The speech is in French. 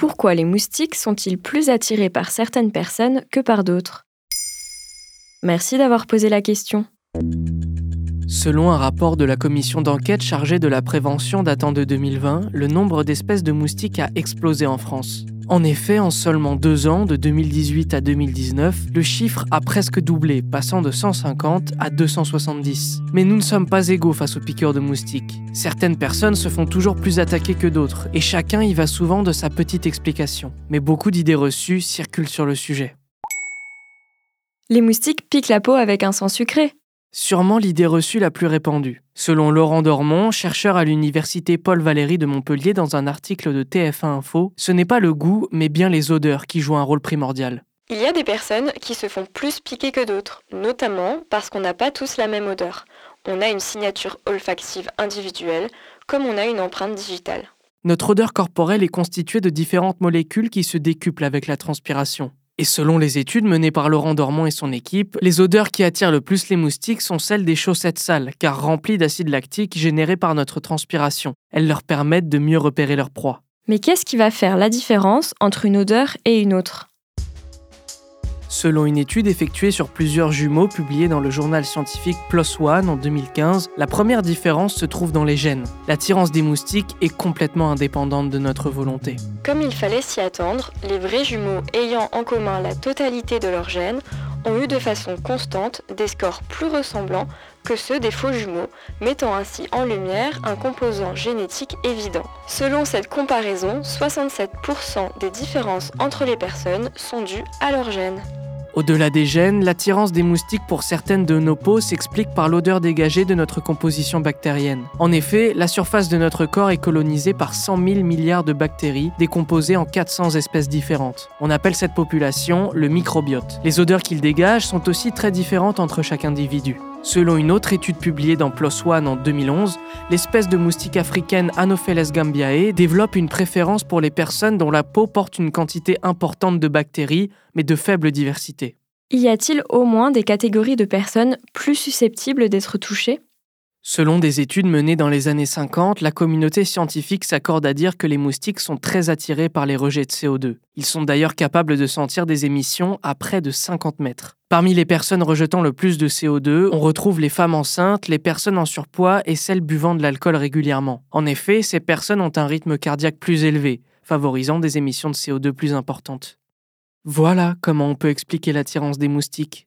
Pourquoi les moustiques sont-ils plus attirés par certaines personnes que par d'autres? Merci d'avoir posé la question. Selon un rapport de la commission d'enquête chargée de la prévention datant de 2020, le nombre d'espèces de moustiques a explosé en France. En effet, en seulement deux ans, de 2018 à 2019, le chiffre a presque doublé, passant de 150 à 270. Mais nous ne sommes pas égaux face aux piqueurs de moustiques. Certaines personnes se font toujours plus attaquer que d'autres, et chacun y va souvent de sa petite explication. Mais beaucoup d'idées reçues circulent sur le sujet. Les moustiques piquent la peau avec un sang sucré. Sûrement l'idée reçue la plus répandue. Selon Laurent Dormont, chercheur à l'université Paul Valéry de Montpellier dans un article de TF1 Info, ce n'est pas le goût, mais bien les odeurs qui jouent un rôle primordial. Il y a des personnes qui se font plus piquer que d'autres, notamment parce qu'on n'a pas tous la même odeur. On a une signature olfactive individuelle, comme on a une empreinte digitale. Notre odeur corporelle est constituée de différentes molécules qui se décuplent avec la transpiration. Et selon les études menées par Laurent Dormant et son équipe, les odeurs qui attirent le plus les moustiques sont celles des chaussettes sales, car remplies d'acide lactique généré par notre transpiration. Elles leur permettent de mieux repérer leur proie. Mais qu'est-ce qui va faire la différence entre une odeur et une autre? Selon une étude effectuée sur plusieurs jumeaux publiée dans le journal scientifique PLOS ONE en 2015, la première différence se trouve dans les gènes. L'attirance des moustiques est complètement indépendante de notre volonté. Comme il fallait s'y attendre, les vrais jumeaux ayant en commun la totalité de leurs gènes ont eu de façon constante des scores plus ressemblants que ceux des faux jumeaux, mettant ainsi en lumière un composant génétique évident. Selon cette comparaison, 67% des différences entre les personnes sont dues à leurs gènes. Au-delà des gènes, l'attirance des moustiques pour certaines de nos peaux s'explique par l'odeur dégagée de notre composition bactérienne. En effet, la surface de notre corps est colonisée par 100 000 milliards de bactéries décomposées en 400 espèces différentes. On appelle cette population le microbiote. Les odeurs qu'ils dégagent sont aussi très différentes entre chaque individu. Selon une autre étude publiée dans PLOS ONE en 2011, l'espèce de moustique africaine Anopheles gambiae développe une préférence pour les personnes dont la peau porte une quantité importante de bactéries, mais de faible diversité. Y a-t-il au moins des catégories de personnes plus susceptibles d'être touchées? Selon des études menées dans les années 50, la communauté scientifique s'accorde à dire que les moustiques sont très attirés par les rejets de CO2. Ils sont d'ailleurs capables de sentir des émissions à près de 50 mètres. Parmi les personnes rejetant le plus de CO2, on retrouve les femmes enceintes, les personnes en surpoids et celles buvant de l'alcool régulièrement. En effet, ces personnes ont un rythme cardiaque plus élevé, favorisant des émissions de CO2 plus importantes. Voilà comment on peut expliquer l'attirance des moustiques.